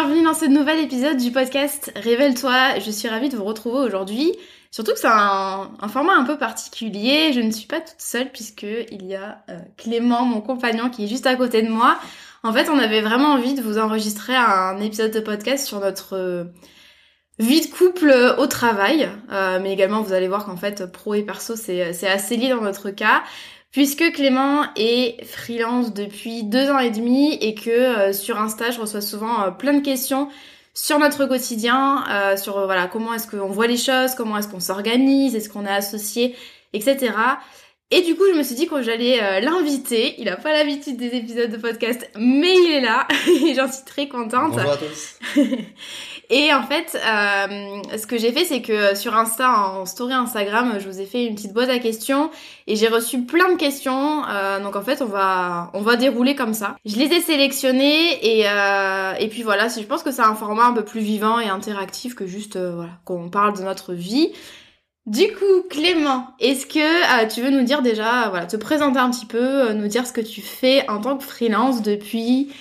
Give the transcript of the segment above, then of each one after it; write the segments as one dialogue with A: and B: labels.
A: Bienvenue dans ce nouvel épisode du podcast Révèle-toi. Je suis ravie de vous retrouver aujourd'hui. Surtout que c'est un, format un peu particulier. Je ne suis pas toute seule puisque il y a euh, Clément, mon compagnon, qui est juste à côté de moi. En fait, on avait vraiment envie de vous enregistrer un épisode de podcast sur notre euh, vie de couple au travail. Euh, mais également, vous allez voir qu'en fait, pro et perso, c'est assez lié dans notre cas puisque Clément est freelance depuis deux ans et demi et que euh, sur Insta, je reçois souvent euh, plein de questions sur notre quotidien, euh, sur voilà comment est-ce qu'on voit les choses, comment est-ce qu'on s'organise, est-ce qu'on est associé, etc. Et du coup, je me suis dit que j'allais l'inviter. Il a pas l'habitude des épisodes de podcast, mais il est là et j'en suis très contente.
B: Bonjour à tous.
A: Et en fait, euh, ce que j'ai fait, c'est que sur Insta, en story Instagram, je vous ai fait une petite boîte à questions et j'ai reçu plein de questions. Euh, donc en fait, on va on va dérouler comme ça. Je les ai sélectionnées et euh, et puis voilà. Je pense que c'est un format un peu plus vivant et interactif que juste euh, voilà qu'on parle de notre vie. Du coup, Clément, est-ce que euh, tu veux nous dire déjà, voilà, te présenter un petit peu, nous dire ce que tu fais en tant que freelance depuis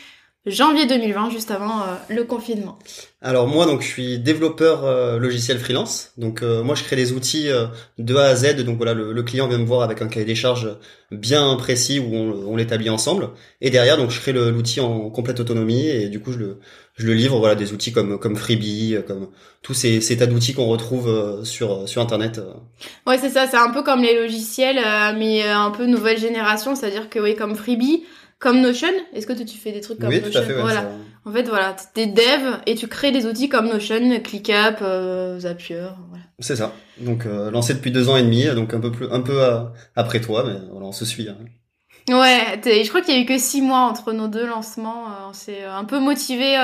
A: janvier 2020, juste avant euh, le confinement.
B: Alors moi, donc je suis développeur euh, logiciel freelance. Donc euh, moi, je crée des outils de A à Z. Donc voilà, le, client vient me voir avec un cahier des charges bien précis où on, l'établit ensemble. Et derrière, donc je crée l'outil en complète autonomie et du coup je le je le livre. Voilà, des outils comme comme Freebie, comme tous ces, ces tas d'outils qu'on retrouve sur sur internet.
A: Ouais, c'est ça. C'est un peu comme les logiciels, mais un peu nouvelle génération. C'est-à-dire que oui, comme Freebie comme Notion. Est-ce que tu fais des trucs comme
B: oui,
A: Notion
B: tout à fait,
A: Voilà. En fait, voilà, t'es dev et tu crées des outils comme Notion, ClickUp, euh, Zapier, voilà.
B: C'est ça. Donc euh, lancé depuis deux ans et demi, donc un peu plus, un peu euh, après toi, mais voilà, on se suit. Hein.
A: Ouais, je crois qu'il y a eu que six mois entre nos deux lancements. Euh, on s'est un peu motivé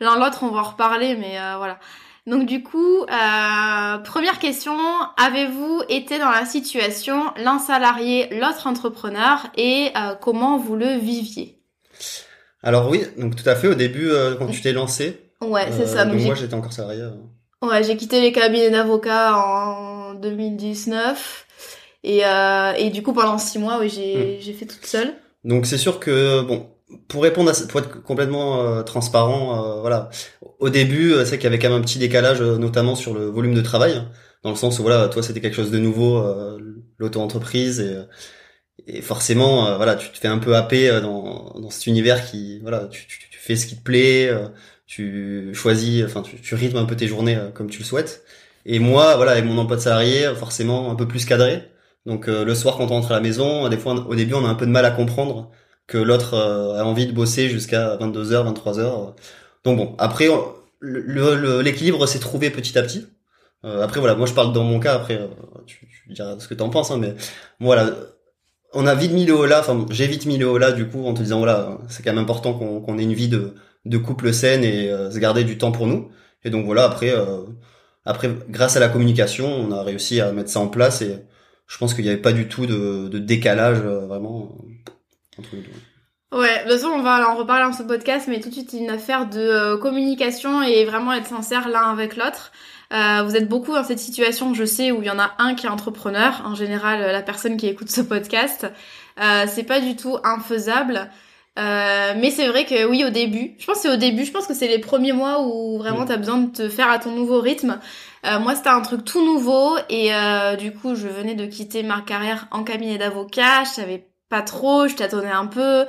A: l'un l'autre, on va en reparler, mais voilà. Donc du coup, euh, première question, avez-vous été dans la situation l'un salarié, l'autre entrepreneur et euh, comment vous le viviez?
B: Alors oui, donc tout à fait au début euh, quand tu t'es lancé.
A: Ouais, c'est ça.
B: Donc, moi j'étais encore salarié.
A: Ouais, j'ai quitté les cabinets d'avocats en 2019 et, et du coup pendant six mois, oui, j'ai hmm. j'ai fait toute seule.
B: Donc c'est sûr que bon, pour répondre à pour être complètement euh, transparent, euh, voilà. Au début, euh, c'est qu'il y avait quand même un petit décalage, notamment sur le volume de travail, dans le sens où voilà, toi c'était quelque chose de nouveau, l'auto-entreprise et, et forcément, voilà, tu te fais un peu happer dans, dans cet univers qui, voilà, tu, tu, tu fais ce qui te plaît, tu choisis, enfin, tu, tu rythmes un peu tes journées comme tu le souhaites. Et moi, voilà, avec mon emploi de salarié, forcément un peu plus cadré. Donc le soir quand on rentre à la maison, des fois au début on a un peu de mal à comprendre que l'autre euh, a envie de bosser jusqu'à 22h, 23h. Donc bon, après l'équilibre s'est trouvé petit à petit. Euh, après voilà, moi je parle dans mon cas. Après, euh, tu, tu diras ce que t'en penses, hein, mais voilà, on a vite mis le haut là. Enfin, j'ai vite mis le haut là du coup en te disant voilà, c'est quand même important qu'on ait une vie de, de couple saine et se garder du temps pour nous. Et donc voilà, après, après grâce à la communication, on a réussi à mettre ça en place et je pense qu'il n'y avait pas du tout de, de décalage vraiment.
A: Ouais, de toute façon, on va en reparler dans ce podcast, mais tout de suite, une affaire de euh, communication et vraiment être sincère l'un avec l'autre. Euh, vous êtes beaucoup dans cette situation, je sais, où il y en a un qui est entrepreneur, en général la personne qui écoute ce podcast. Euh, c'est pas du tout infaisable. Euh, mais c'est vrai que oui, au début, je pense que c'est au début, je pense que c'est les premiers mois où vraiment tu t'as besoin de te faire à ton nouveau rythme. Euh, moi, c'était un truc tout nouveau et euh, du coup, je venais de quitter ma carrière en cabinet d'avocat. Je savais pas trop, je tâtonnais un peu.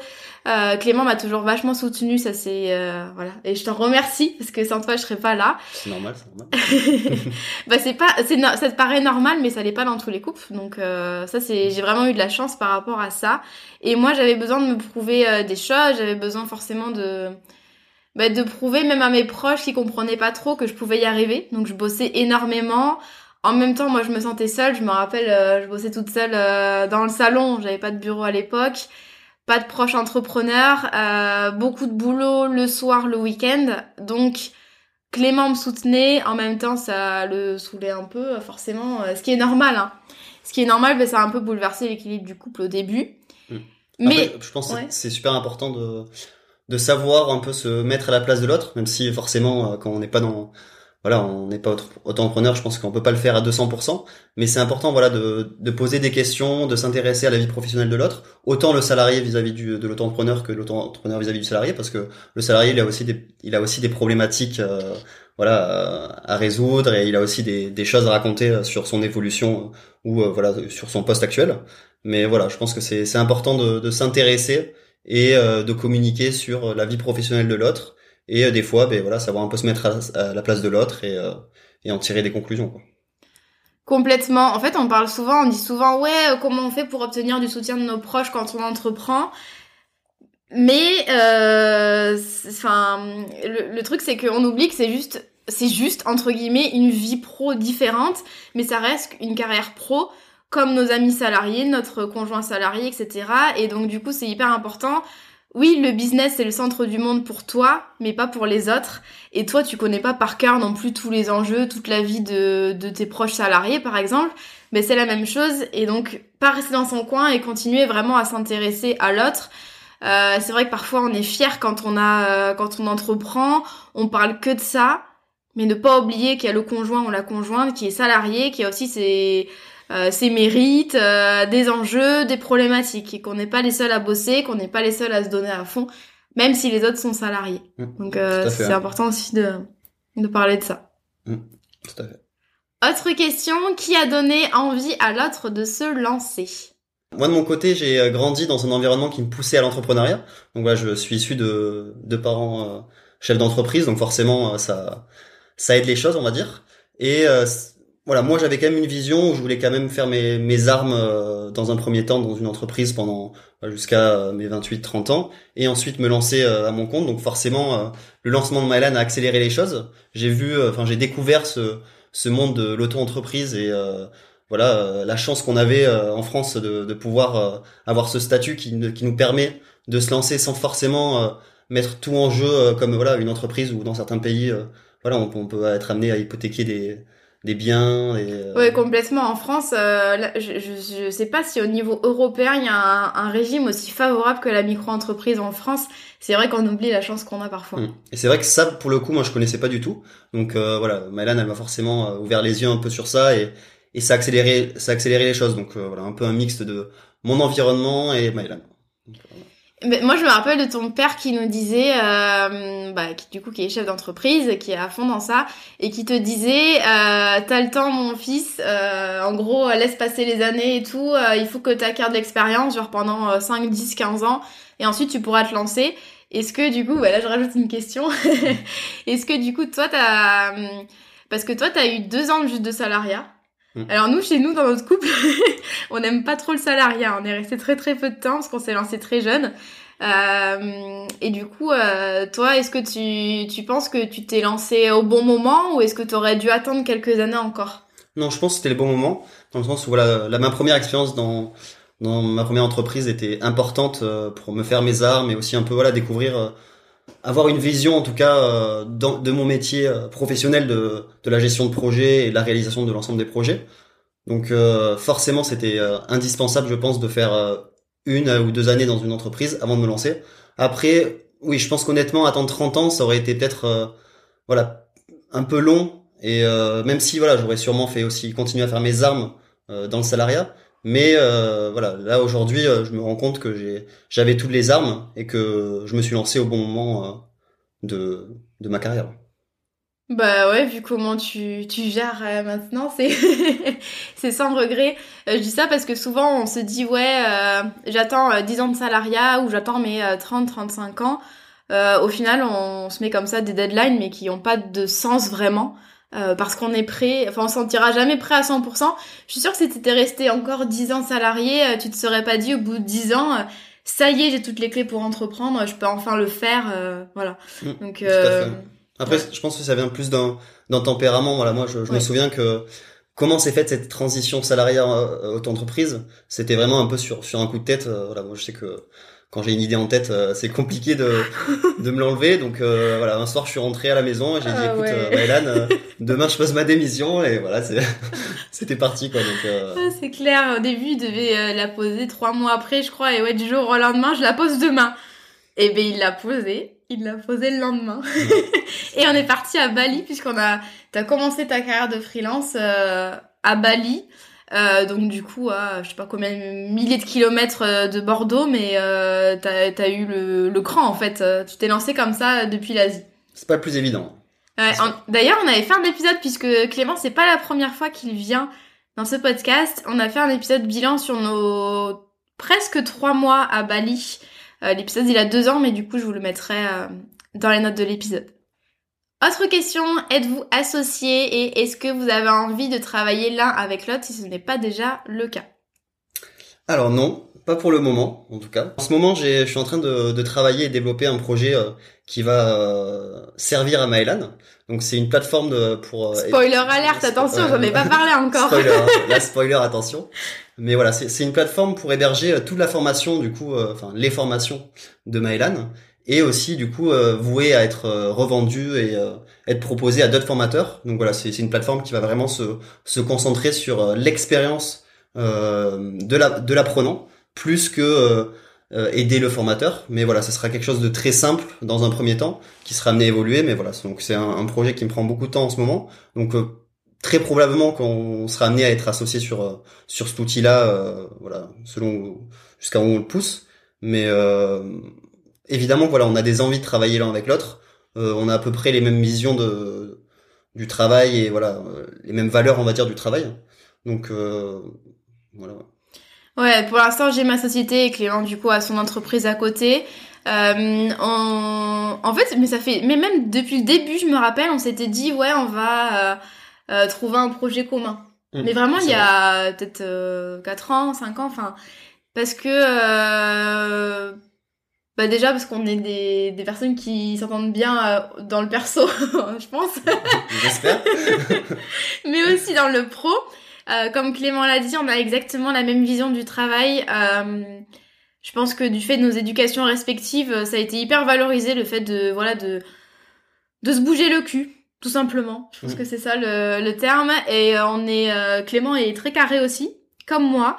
A: Euh, Clément m'a toujours vachement soutenu, ça c'est euh, voilà. Et je t'en remercie parce que sans toi je serais pas là.
B: C'est normal, c'est normal.
A: bah c'est pas, c'est ça te paraît normal, mais ça l'est pas dans tous les couples. Donc euh, ça c'est, j'ai vraiment eu de la chance par rapport à ça. Et moi j'avais besoin de me prouver des choses, j'avais besoin forcément de bah, de prouver même à mes proches qui comprenaient pas trop que je pouvais y arriver. Donc je bossais énormément. En même temps, moi, je me sentais seule. Je me rappelle, euh, je bossais toute seule euh, dans le salon. J'avais pas de bureau à l'époque, pas de proches entrepreneurs, euh, beaucoup de boulot le soir, le week-end. Donc, Clément me soutenait. En même temps, ça le saoulait un peu, forcément. ce qui est normal. Hein. Ce qui est normal, ça a un peu bouleversé l'équilibre du couple au début.
B: Mmh. Mais je pense que c'est super important de de savoir un peu se mettre à la place de l'autre, même si forcément, quand on n'est pas dans voilà, on n'est pas auto-entrepreneur, je pense qu'on peut pas le faire à 200%, mais c'est important, voilà, de, poser des questions, de s'intéresser à la vie professionnelle de l'autre, autant le salarié vis-à-vis de l'auto-entrepreneur que l'auto-entrepreneur vis-à-vis du salarié, parce que le salarié, il a aussi des, il a aussi des problématiques, euh, voilà, à résoudre, et il a aussi des, des choses à raconter euh, sur son évolution euh, ou voilà sur son poste actuel. Mais voilà, je pense que c'est, important de, de s'intéresser et de communiquer sur la vie professionnelle de l'autre et euh, des fois ben voilà savoir un peu se mettre à, la place de l'autre et euh, et en tirer des conclusions.
A: Complètement. En fait, on parle souvent, on dit souvent, ouais, euh, comment on fait pour obtenir du soutien de nos proches quand on entreprend? Mais, enfin, le, le, truc, c'est qu'on oublie que c'est juste, c'est juste entre guillemets une vie pro différente, mais ça reste une carrière pro comme nos amis salariés, notre conjoint salarié, etc. Et donc, du coup, c'est hyper important oui, le business c'est le centre du monde pour toi, mais pas pour les autres. Et toi, tu connais pas par cœur non plus tous les enjeux, toute la vie de, de tes proches salariés, par exemple. Mais c'est la même chose. Et donc, pas rester dans son coin et continuer vraiment à s'intéresser à l'autre. Euh, c'est vrai que parfois on est fier quand on a, euh, quand on entreprend, on parle que de ça, mais ne pas oublier qu'il y a le conjoint ou la conjointe qui est salarié, qui a aussi ses euh, ses mérites, euh, des enjeux, des problématiques, et qu'on n'est pas les seuls à bosser, qu'on n'est pas les seuls à se donner à fond, même si les autres sont salariés. Mmh. Donc euh, c'est important aussi de, de parler de ça.
B: Mmh. Tout à fait.
A: Autre question, qui a donné envie à l'autre de se lancer?
B: Moi de mon côté, j'ai grandi dans un environnement qui me poussait à l'entrepreneuriat. Donc voilà, je suis issu de, de parents chefs d'entreprise, donc forcément ça ça aide les choses, on va dire. Et voilà, moi j'avais quand même une vision où je voulais quand même faire mes, mes armes euh, dans un premier temps dans une entreprise pendant jusqu'à euh, mes 28-30 ans et ensuite me lancer euh, à mon compte. Donc forcément, le lancement de Mylan a accéléré les choses. J'ai vu, enfin j'ai découvert ce, ce monde de l'auto-entreprise et voilà la chance qu'on avait en France de, de pouvoir avoir ce statut qui, qui nous permet de se lancer sans forcément mettre tout en jeu comme voilà une entreprise ou dans certains pays voilà on peut être amené à hypothéquer des des biens. Et,
A: euh... Ouais, complètement. En France, euh, je, je, sais pas si au niveau européen, il y a un, un régime aussi favorable que la micro-entreprise en France. C'est vrai qu'on oublie la chance qu'on a parfois.
B: Hum. Et c'est vrai que ça, pour le coup, moi, je connaissais pas du tout. Donc euh, voilà, Mylan, elle m'a forcément euh, ouvert les yeux un peu sur ça et, et ça a accéléré, ça a accéléré les choses. Donc euh, voilà, un peu un mixte de mon environnement et Mylan. Donc,
A: moi, je me rappelle de ton père qui nous disait, euh, bah, qui, du coup, qui est chef d'entreprise, qui est à fond dans ça, et qui te disait, euh, t'as le temps, mon fils, euh, en gros, laisse passer les années et tout, euh, il faut que t'acquières de l'expérience, genre pendant 5, 10, 15 ans, et ensuite tu pourras te lancer. Est-ce que, du coup, bah, là, je rajoute une question. Est-ce que, du coup, toi, t'as... Parce que toi, t'as eu deux ans juste de salariat. Mm. Alors nous, chez nous, dans notre couple, on n'aime pas trop le salariat. On est resté très très peu de temps parce qu'on s'est lancé très jeune. Euh, et du coup, euh, toi, est-ce que tu, tu penses que tu t'es lancé au bon moment ou est-ce que tu aurais dû attendre quelques années encore?
B: Non, je pense que c'était le bon moment, dans le sens où voilà, ma première expérience dans dans ma première entreprise était importante euh, pour me faire mes armes et aussi un peu voilà découvrir euh, avoir une vision en tout cas euh, de mon métier euh, professionnel de, de la gestion de projet et la réalisation de l'ensemble des projets. Donc euh, forcément c'était indispensable je pense de faire une ou deux années dans une entreprise avant de me lancer. Après, oui, je pense qu'honnêtement, attendre 30 ans, ça aurait été peut-être, voilà, un peu long. Et même si, voilà, j'aurais sûrement fait aussi continuer à faire mes armes dans le salariat. Mais voilà, là aujourd'hui, je me rends compte que j'avais toutes les armes et que je me suis lancé au bon moment de, de ma carrière.
A: Bah ouais, vu comment tu, tu gères euh, maintenant, c'est c'est sans regret. Euh, je dis ça parce que souvent on se dit ouais, euh, j'attends 10 ans de salariat ou j'attends mes 30 35 ans. au final, on, se met comme ça des deadlines mais qui ont pas de sens vraiment. Parce qu'on est prêt, enfin on s'en sentira jamais prêt à 100%. Je suis sûre que si t'étais resté encore 10 ans salarié, tu te serais pas dit au bout de 10 ans, ça y est, j'ai toutes les clés pour entreprendre, je peux enfin le faire, voilà.
B: Mmh, Donc après, je pense que ça vient plus d'un d'un tempérament. Voilà, moi, je, me souviens que comment s'est faite cette transition salariale euh, auto-entreprise, c'était vraiment un peu sur sur un coup de tête. Euh, voilà, moi, je sais que quand j'ai une idée en tête, euh, c'est compliqué de de me l'enlever. Donc voilà, un soir, je suis rentré à la maison et j'ai dit, ah écoute, demain, je pose ma démission et voilà, c'était parti quoi. Donc
A: ah, c'est clair. Au début, il devait la poser trois mois après, je crois, et ouais, du jour au lendemain, je la pose demain. Et ben il l'a posé il l'a posé le lendemain. et on est parti à Bali puisqu'on a, t'as commencé ta carrière de freelance euh, à Bali. Euh, donc du coup, à, je sais pas combien milliers de kilomètres euh, de Bordeaux, mais euh, t'as as eu le, le cran en fait. Tu t'es lancé comme ça depuis l'Asie.
B: C'est pas le plus évident.
A: D'ailleurs, on avait fait un épisode puisque Clément, c'est pas la première fois qu'il vient dans ce podcast. On a fait un épisode bilan sur nos presque trois mois à Bali. L'épisode il a deux ans, mais du coup je vous le mettrai dans les notes de l'épisode. Autre question, êtes-vous associé et est-ce que vous avez envie de travailler l'un avec l'autre si ce n'est pas déjà le cas?
B: Alors non, pas pour le moment en tout cas. En ce moment, je suis en train de, travailler et développer un projet euh, qui va servir à Maëlan. Donc c'est une plateforme de, pour...
A: spoiler alerte, attention, j'en ai pas parlé encore.
B: spoiler, la spoiler, attention. Mais voilà, c'est une plateforme pour héberger euh, toute la formation, du coup, euh, enfin les formations de Maëlan, et aussi du coup euh, vouée à être revendue et être proposée à d'autres formateurs. Donc voilà, c'est une plateforme qui va vraiment se, se concentrer sur l'expérience de la de l'apprenant plus que aider le formateur. Mais voilà, ce sera quelque chose de très simple dans un premier temps, qui sera amené à évoluer. Mais voilà, donc c'est un, un, projet qui me prend beaucoup de temps en ce moment. Donc très probablement qu'on sera amené à être associé sur euh, sur cet outil-là, euh, voilà, selon jusqu'à où on le pousse. Mais euh, évidemment, voilà, on a des envies de travailler l'un avec l'autre. on a à peu près les mêmes visions de du travail et voilà les mêmes valeurs, on va dire, du travail. Donc voilà.
A: Ouais, pour l'instant, j'ai ma société et Clément, du coup, a son entreprise à côté. Euh, En fait, mais ça fait, mais même depuis le début, je me rappelle, on s'était dit, ouais, on va euh, trouver un projet commun. Mmh, mais vraiment, il y a peut-être euh, 4 ans, 5 ans, enfin, parce que... Euh, bah déjà parce qu'on est des, des personnes qui s'entendent bien euh, dans le perso, je pense.
B: J'espère.
A: Mais aussi dans le pro. Euh, comme Clément l'a dit, on a exactement la même vision du travail. Euh, je pense que du fait de nos éducations respectives, ça a été hyper valorisé le fait de voilà de de se bouger le cul tout simplement. Je pense mm. que c'est ça le, le, terme. Et euh, on est euh, Clément est très carré aussi, comme moi.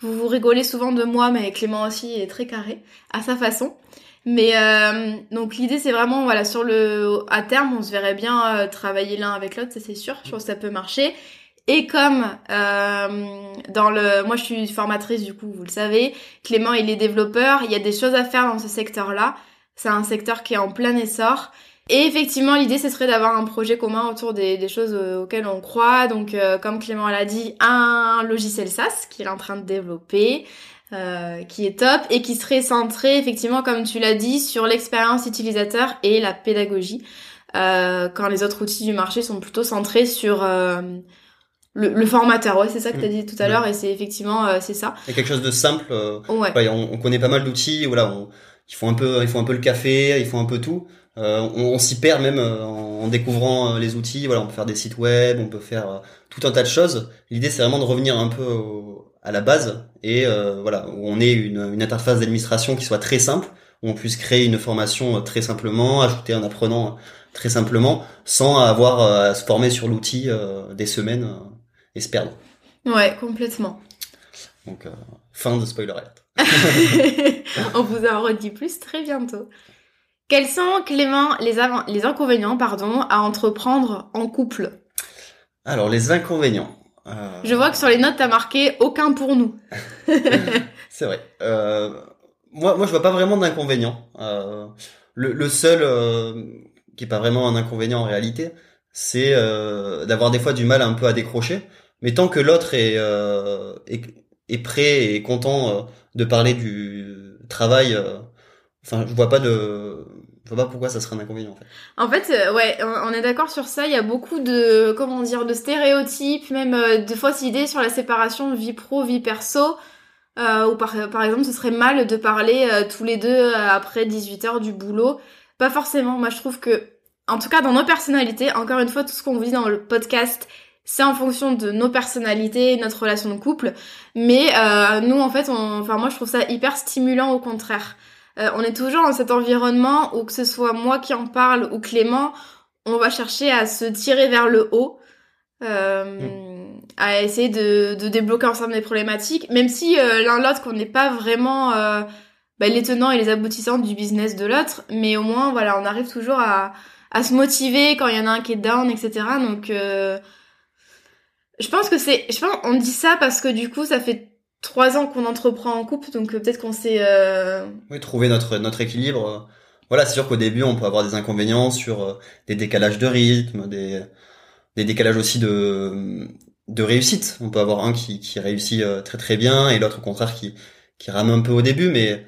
A: Vous vous rigolez souvent de moi, mais Clément aussi est très carré à sa façon. Mais euh, donc l'idée c'est vraiment voilà sur le à terme on se verrait bien travailler l'un avec l'autre, ça c'est sûr. Je pense que ça peut marcher. Et comme dans le, moi je suis formatrice du coup, vous le savez, Clément il est développeur, il y a des choses à faire dans ce secteur-là. C'est un secteur qui est en plein essor. Et effectivement, l'idée, ce serait d'avoir un projet commun autour des, choses euh, auxquelles on croit. Donc, euh, comme Clément l'a dit, un logiciel SaaS qu'il est en train de développer, euh, qui est top et qui serait centré, effectivement, comme tu l'as dit, sur l'expérience utilisateur et la pédagogie, quand les autres outils du marché sont plutôt centrés sur le, formateur. Ouais, c'est ça que tu as mm. dit tout à l'heure, et c'est effectivement c'est ça.
B: Il y a quelque chose de simple. Ouais. on, connaît pas mal d'outils. Voilà, on, ils font un peu, ils font un peu le café, ils font un peu tout. Euh, on, s'y perd même euh, en découvrant euh, les outils. Voilà, on peut faire des sites web, on peut faire tout un tas de choses. L'idée, c'est vraiment de revenir un peu à la base et voilà, où on ait une, une interface d'administration qui soit très simple, où on puisse créer une formation très simplement, ajouter un apprenant très simplement, sans avoir à se former sur l'outil des semaines et se perdre.
A: Ouais, complètement.
B: Donc, fin de spoiler alert.
A: On vous en redit plus très bientôt. Quels sont, Clément, les, les inconvénients pardon, à entreprendre en couple?
B: Alors, les inconvénients.
A: Je vois que sur les notes, t'as marqué aucun pour nous.
B: C'est vrai. Euh, moi, moi, je vois pas vraiment d'inconvénients. Euh, le, le, seul euh, qui est pas vraiment un inconvénient en réalité, c'est euh, d'avoir des fois du mal un peu à décrocher. Mais tant que l'autre est, est, est prêt et content de parler du travail, enfin, je vois pas de je vois pas pourquoi ça serait un inconvénient en fait.
A: En fait, ouais, on est d'accord sur ça. Il y a beaucoup de, comment dire, de stéréotypes, même de fausses idées sur la séparation vie pro vie perso. Euh, ou par, par exemple, ce serait mal de parler euh, tous les deux euh, après 18 heures du boulot. Pas forcément. Moi, je trouve que, en tout cas, dans nos personnalités, encore une fois, tout ce qu'on vous dit dans le podcast, c'est en fonction de nos personnalités, notre relation de couple. Mais euh, nous, en fait, enfin, moi, je trouve ça hyper stimulant au contraire. On est toujours dans cet environnement où que ce soit moi qui en parle ou Clément, on va chercher à se tirer vers le haut. Euh, mm à essayer de, de débloquer ensemble des problématiques, même si euh, l'un l'autre qu'on n'est pas vraiment euh, bah, les tenants et les aboutissants du business de l'autre, mais au moins voilà, on arrive toujours à, à se motiver quand il y en a un qui est down, etc. Donc euh, je pense que c'est, je pense on dit ça parce que du coup ça fait trois ans qu'on entreprend en couple, donc peut-être qu'on s'est
B: oui trouver notre notre équilibre. Voilà, c'est sûr qu'au début on peut avoir des inconvénients sur des décalages de rythme, des des décalages aussi de de réussite. On peut avoir un qui, qui réussit euh, très très bien et l'autre au contraire qui, qui rame un peu au début, mais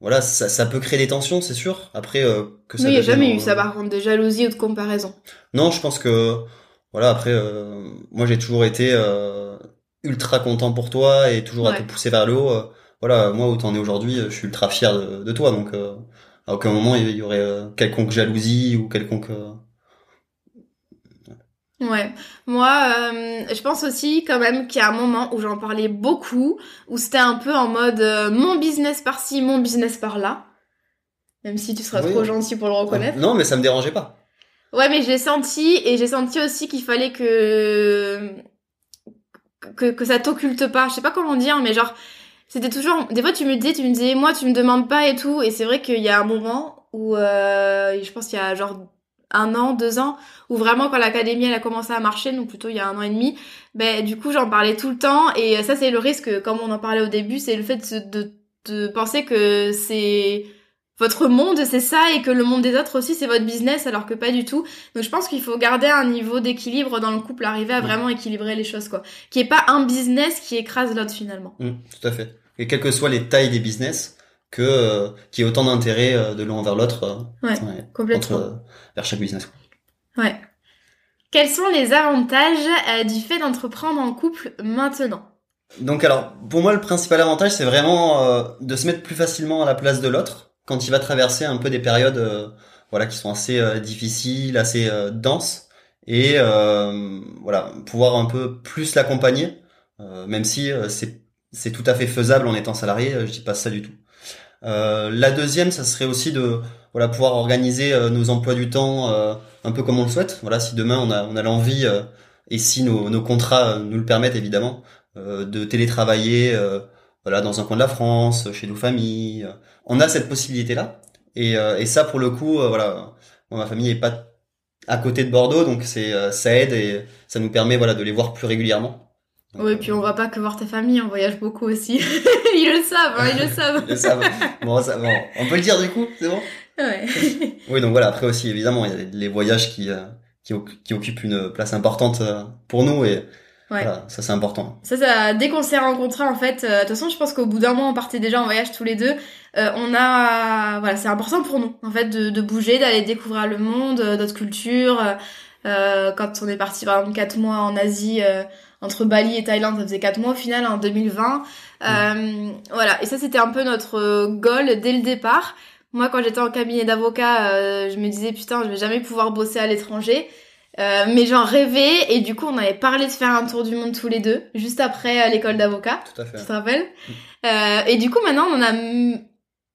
B: voilà, ça, ça peut créer des tensions, c'est sûr. Après, euh,
A: que ça. il n'y a jamais eu ça par contre, de jalousie ou de comparaison.
B: Non, je pense que voilà. Après, euh, moi j'ai toujours été ultra content pour toi et toujours à te pousser vers le haut. voilà, moi où t'en es aujourd'hui, je suis ultra fier de, de toi, donc à aucun moment il y aurait quelconque jalousie ou quelconque
A: Ouais, moi, euh, je pense aussi quand même qu'il y a un moment où j'en parlais beaucoup, où c'était un peu en mode euh, mon business par-ci, mon business par-là. Même si tu seras trop gentil pour le reconnaître.
B: Non, mais ça me dérangeait pas.
A: Ouais, mais j'ai senti, et j'ai senti aussi qu'il fallait que... que, que ça t'occulte pas. Je sais pas comment dire, mais genre, c'était toujours... Des fois, tu me disais, tu me disais, moi, tu me demandes pas et tout, et c'est vrai qu'il y a un moment où... Euh, je pense qu'il y a genre un an, deux ans, où vraiment quand l'académie elle a commencé à marcher, donc plutôt il y a un an et demi, ben du coup j'en parlais tout le temps et ça c'est le risque, comme on en parlait au début, c'est le fait de, de, penser que c'est votre monde, c'est ça, et que le monde des autres aussi c'est votre business, alors que pas du tout. Donc je pense qu'il faut garder un niveau d'équilibre dans le couple, arriver à vraiment équilibrer les choses quoi, qui est pas un business qui écrase l'autre finalement.
B: Mmh, tout à fait. Et quelles que soient les tailles des business, que euh, qu'il y ait autant d'intérêt euh, de l'un envers l'autre
A: euh, ouais, complètement.
B: vers chaque business.
A: Ouais. Quels sont les avantages du fait d'entreprendre en couple maintenant?
B: Donc alors, pour moi, le principal avantage, c'est vraiment de se mettre plus facilement à la place de l'autre quand il va traverser un peu des périodes, voilà, qui sont assez difficiles, assez denses, et voilà, pouvoir un peu plus l'accompagner, même si c'est tout à fait faisable en étant salarié. Je dis pas ça du tout. Euh, la deuxième, ça serait aussi de voilà pouvoir organiser euh, nos emplois du temps euh, un peu comme on le souhaite. Voilà, si demain on a on a l'envie et si nos, nos contrats nous le permettent évidemment de télétravailler voilà dans un coin de la France, chez nos familles, on a cette possibilité là. Et, et ça pour le coup voilà, ma famille est pas à côté de Bordeaux donc c'est ça aide et ça nous permet voilà de les voir plus régulièrement.
A: Oui, puis on va pas que voir ta famille, on voyage beaucoup aussi. ils le savent, hein, ils le savent.
B: ils le savent. Bon, ça, bon, on peut le dire du coup, c'est bon?
A: Ouais.
B: oui, donc voilà, après aussi, évidemment, il y a les voyages qui, euh, qui, qui occupent une place importante euh, pour nous et ouais. voilà, ça c'est important.
A: Ça, ça, dès qu'on s'est rencontrés, en fait, euh, de toute façon, je pense qu'au bout d'un mois, on partait déjà en voyage tous les deux. On a, voilà, c'est important pour nous, en fait, de, de bouger, d'aller découvrir le monde, d'autres cultures. quand on est parti, par exemple, quatre mois en Asie, entre Bali et Thaïlande, ça faisait 4 mois au final en 2020. Euh, voilà, et ça c'était un peu notre euh, goal dès le départ. Moi quand j'étais en cabinet d'avocat, euh, je me disais putain, je vais jamais pouvoir bosser à l'étranger. Euh, mais j'en rêvais et du coup on avait parlé de faire un tour du monde tous les deux juste après l'école d'avocat.
B: Tout à fait.
A: Tu te rappelles? Euh, Et du coup maintenant on a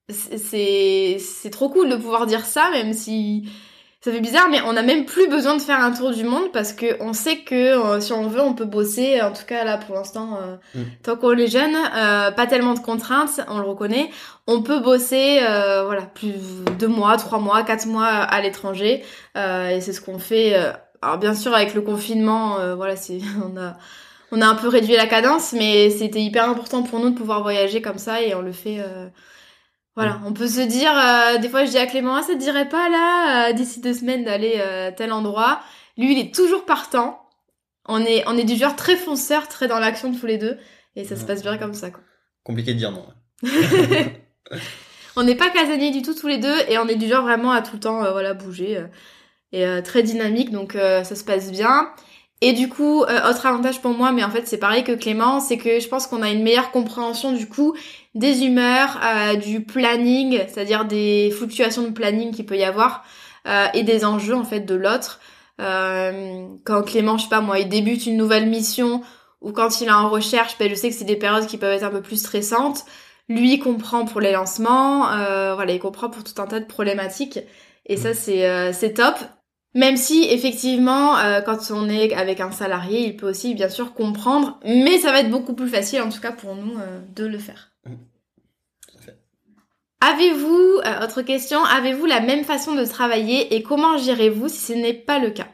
A: c'est c'est trop cool de pouvoir dire ça même si ça fait bizarre, mais on n'a même plus besoin de faire un tour du monde parce que on sait que euh, si on veut, on peut bosser. En tout cas, là, pour l'instant, euh,
B: Mm.
A: tant qu'on est jeune, euh, pas tellement de contraintes, on le reconnaît. On peut bosser, voilà, plus deux mois, trois mois, quatre mois à l'étranger, euh, et c'est ce qu'on fait. euh, alors bien sûr, avec le confinement, voilà, c'est on a on a un peu réduit la cadence, mais c'était hyper important pour nous de pouvoir voyager comme ça, et on le fait. Voilà, on peut se dire, euh, des fois je dis à Clément, ah, ça te dirait pas là, euh, d'ici deux semaines d'aller euh, tel endroit. Lui, il est toujours partant. On est, on est du genre très fonceur, très dans l'action tous les deux, et ça se
B: Ouais.
A: passe bien comme ça. Quoi.
B: Compliqué de dire non.
A: on n'est pas casaniers du tout tous les deux, et on est du genre vraiment à tout le temps, euh, voilà, bouger, euh, et euh, très dynamique, donc euh, ça se passe bien. Et du coup, euh, autre avantage pour moi, mais en fait c'est pareil que Clément, c'est que je pense qu'on a une meilleure compréhension du coup des humeurs, euh, du planning, c'est-à-dire des fluctuations de planning qu'il peut y avoir, euh, et des enjeux en fait de l'autre. Euh, quand Clément, je sais pas moi, il débute une nouvelle mission, ou quand il est en recherche, ben, je sais que c'est des périodes qui peuvent être un peu plus stressantes. Lui il comprend pour les lancements, euh, voilà, il comprend pour tout un tas de problématiques, et ça c'est euh, c'est top. Même si effectivement, euh, quand on est avec un salarié, il peut aussi bien sûr comprendre, mais ça va être beaucoup plus facile, en tout cas pour nous, euh, de le faire. Avez-vous, euh, autre question, avez-vous la même façon de travailler et comment gérez-vous si ce n'est pas le cas?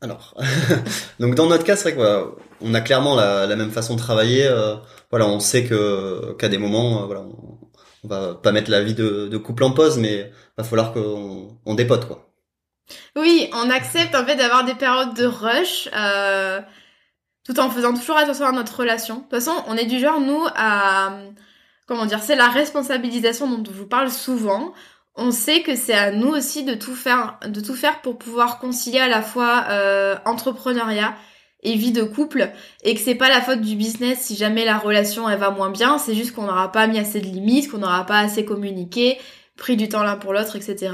B: Alors, donc dans notre cas, c'est vrai que voilà, on a clairement la, la même façon de travailler. voilà, on sait que qu'à des moments, voilà, on, on va pas mettre la vie de, de couple en pause, mais va falloir qu'on on dépote quoi.
A: Oui, on accepte en fait d'avoir des périodes de rush, euh, tout en faisant toujours attention à notre relation. De toute façon, on est du genre, nous, à... Comment dire C'est la responsabilisation dont je vous parle souvent. On sait que c'est à nous aussi de tout faire, de tout faire pour pouvoir concilier à la fois euh, entrepreneuriat et vie de couple, et que c'est pas la faute du business si jamais la relation elle va moins bien, c'est juste qu'on n'aura pas mis assez de limites, qu'on n'aura pas assez communiqué, pris du temps l'un pour l'autre, etc.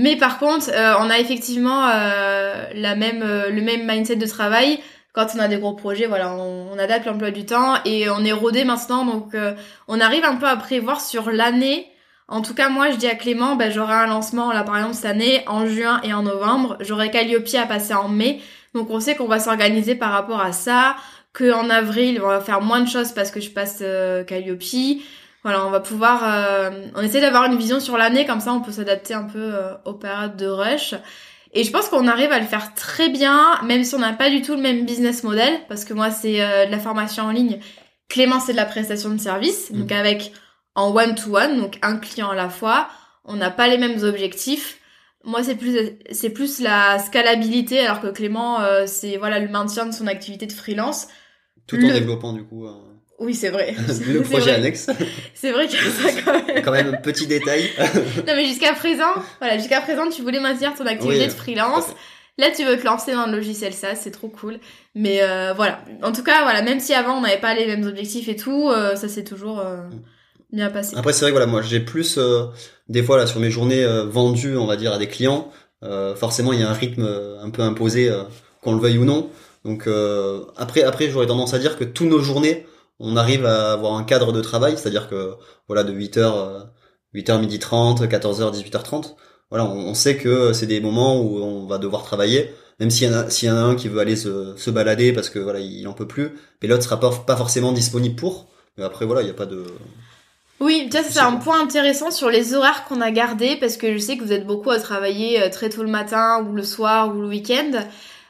A: Mais par contre, euh, on a effectivement euh, la même, euh, le même mindset de travail. Quand on a des gros projets, voilà, on, on adapte l'emploi du temps et on est rodé maintenant, donc euh, on arrive un peu à prévoir sur l'année. En tout cas, moi, je dis à Clément, ben, j'aurai un lancement là, par exemple, cette année, en juin et en novembre. J'aurai Calliope à passer en mai, donc on sait qu'on va s'organiser par rapport à ça. Que en avril, on va faire moins de choses parce que je passe Calliope. Voilà, on va pouvoir, euh, on essaie d'avoir une vision sur l'année, comme ça on peut s'adapter un peu euh, aux périodes de rush. Et je pense qu'on arrive à le faire très bien, même si on n'a pas du tout le même business model, parce que moi c'est euh, de la formation en ligne, Clément c'est de la prestation de service, donc avec en one-to-one, donc un client à la fois, on n'a pas les mêmes objectifs. Moi c'est plus c'est plus la scalabilité, alors que Clément euh, c'est voilà le maintien de son activité de freelance.
B: Tout en
A: Le-
B: développant du coup euh,
A: Oui c'est vrai.
B: le
A: C'est
B: projet
A: vrai.
B: annexe.
A: C'est vrai qu'il y a ça quand même.
B: Quand même petit détail.
A: Non mais jusqu'à présent, voilà, jusqu'à présent tu voulais maintenir ton activité
B: Oui,
A: de freelance. Là tu veux te lancer dans le logiciel SaaS, c'est trop cool. Mais euh, voilà, en tout cas voilà, même si avant on n'avait pas les mêmes objectifs et tout, euh, ça s'est toujours euh, bien passé.
B: Après c'est vrai que voilà, moi j'ai plus des fois là sur mes journées vendues, on va dire à des clients, forcément il y a un rythme un peu imposé qu'on le veuille ou non. Donc après après j'aurais tendance à dire que tous nos journées, on arrive à avoir un cadre de travail, c'est-à-dire que voilà de 8h euh, 8h midi 30, 14h 18h30, voilà, on, on sait que c'est des moments où on va devoir travailler, même s'il y en a s'il y en a un qui veut aller se, se balader parce que voilà, il en peut plus, mais l'autre sera pas pas forcément disponible pour. Mais après voilà, il y a pas de
A: Oui, ça, c'est un point intéressant sur les horaires qu'on a gardés, parce que je sais que vous êtes beaucoup à travailler euh, très tôt le matin, ou le soir, ou le week-end.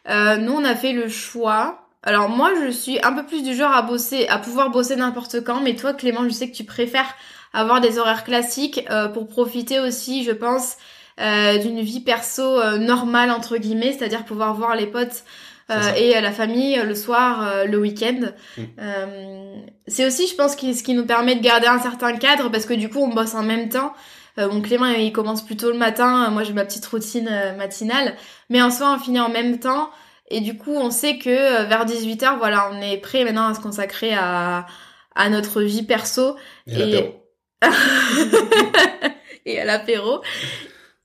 A: Euh, nous, on a fait le choix. Alors moi, je suis un peu plus du genre à bosser, à pouvoir bosser n'importe quand, mais toi, Clément, je sais que tu préfères avoir des horaires classiques euh, pour profiter aussi, je pense, euh, d'une vie perso euh, normale entre guillemets, c'est-à-dire pouvoir voir les potes euh, et la famille euh, le soir, euh, le week-end.
B: Mm.
A: Euh, c'est aussi, je pense, ce qui nous permet de garder un certain cadre parce que du coup, on bosse en même temps. Euh, mon Clément, il commence plus tôt le matin. Moi, j'ai ma petite routine euh, matinale. Mais en soi, on finit en même temps. Et du coup, on sait que euh, vers 18h, voilà, on est prêt maintenant à se consacrer à, à notre vie perso
B: et
A: et à l'apéro.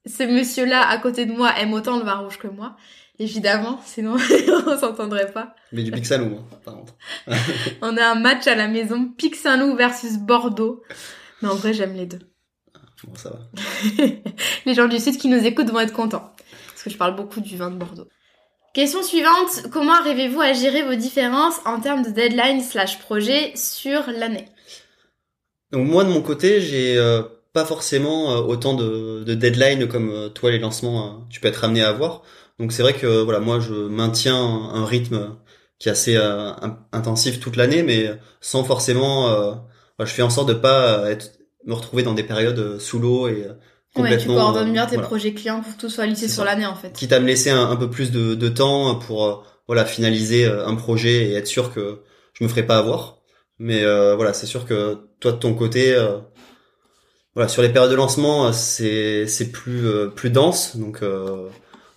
A: Ce monsieur-là, à côté de moi, aime autant le vin rouge que moi. Évidemment, sinon on s'entendrait pas.
B: Mais du Big Salou, hein, par contre.
A: On a un match à la maison, Pic Saint-Loup versus Bordeaux. Mais en vrai, j'aime les deux.
B: Bon, ça va.
A: Les gens du Sud qui nous écoutent vont être contents. Parce que je parle beaucoup du vin de Bordeaux. Question suivante. Comment arrivez-vous à gérer vos différences en termes de deadline slash projet sur l'année?
B: Donc moi, de mon côté, j'ai euh, pas forcément euh, autant de, de deadline comme euh, toi, les lancements, tu peux être amené à avoir. Donc c'est vrai que voilà, moi, je maintiens un rythme qui est assez intensif toute l'année, mais sans forcément... je fais en sorte de pas me retrouver dans des périodes sous l'eau et.
A: Ouais, tu coordonnes bien tes projets clients pour que tout soit lissé sur l'année en fait.
B: Quitte à me laisser un, peu plus de, de, temps pour euh, voilà finaliser euh, un projet et être sûr que je me ferai pas avoir. Mais voilà, c'est sûr que toi de ton côté, voilà sur les périodes de lancement, c'est c'est plus plus dense. Donc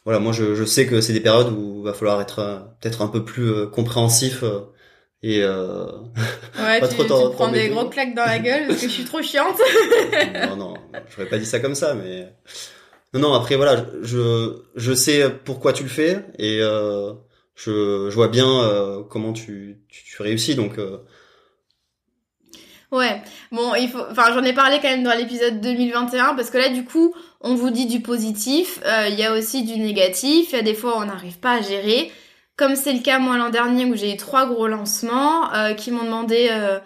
B: voilà, moi je, je sais que c'est des périodes où il va falloir être peut-être un peu plus compréhensif et euh...
A: ouais, pas tu, trop tu prends des gros claques dans la gueule parce que je suis trop chiante.
B: non, non, j'aurais pas dit ça comme ça, mais non, non. Après, voilà, je je sais pourquoi tu le fais et euh, je, je vois bien euh, comment tu, tu, tu réussis, donc. Euh...
A: Ouais, bon, il faut, enfin, j'en ai parlé quand même dans l'épisode 2021 parce que là, du coup, on vous dit du positif, euh, il y a aussi du négatif. Il y a des fois, on n'arrive pas à gérer comme c'est le cas moi l'an dernier où j'ai eu trois gros lancements euh, qui m'ont demandé euh,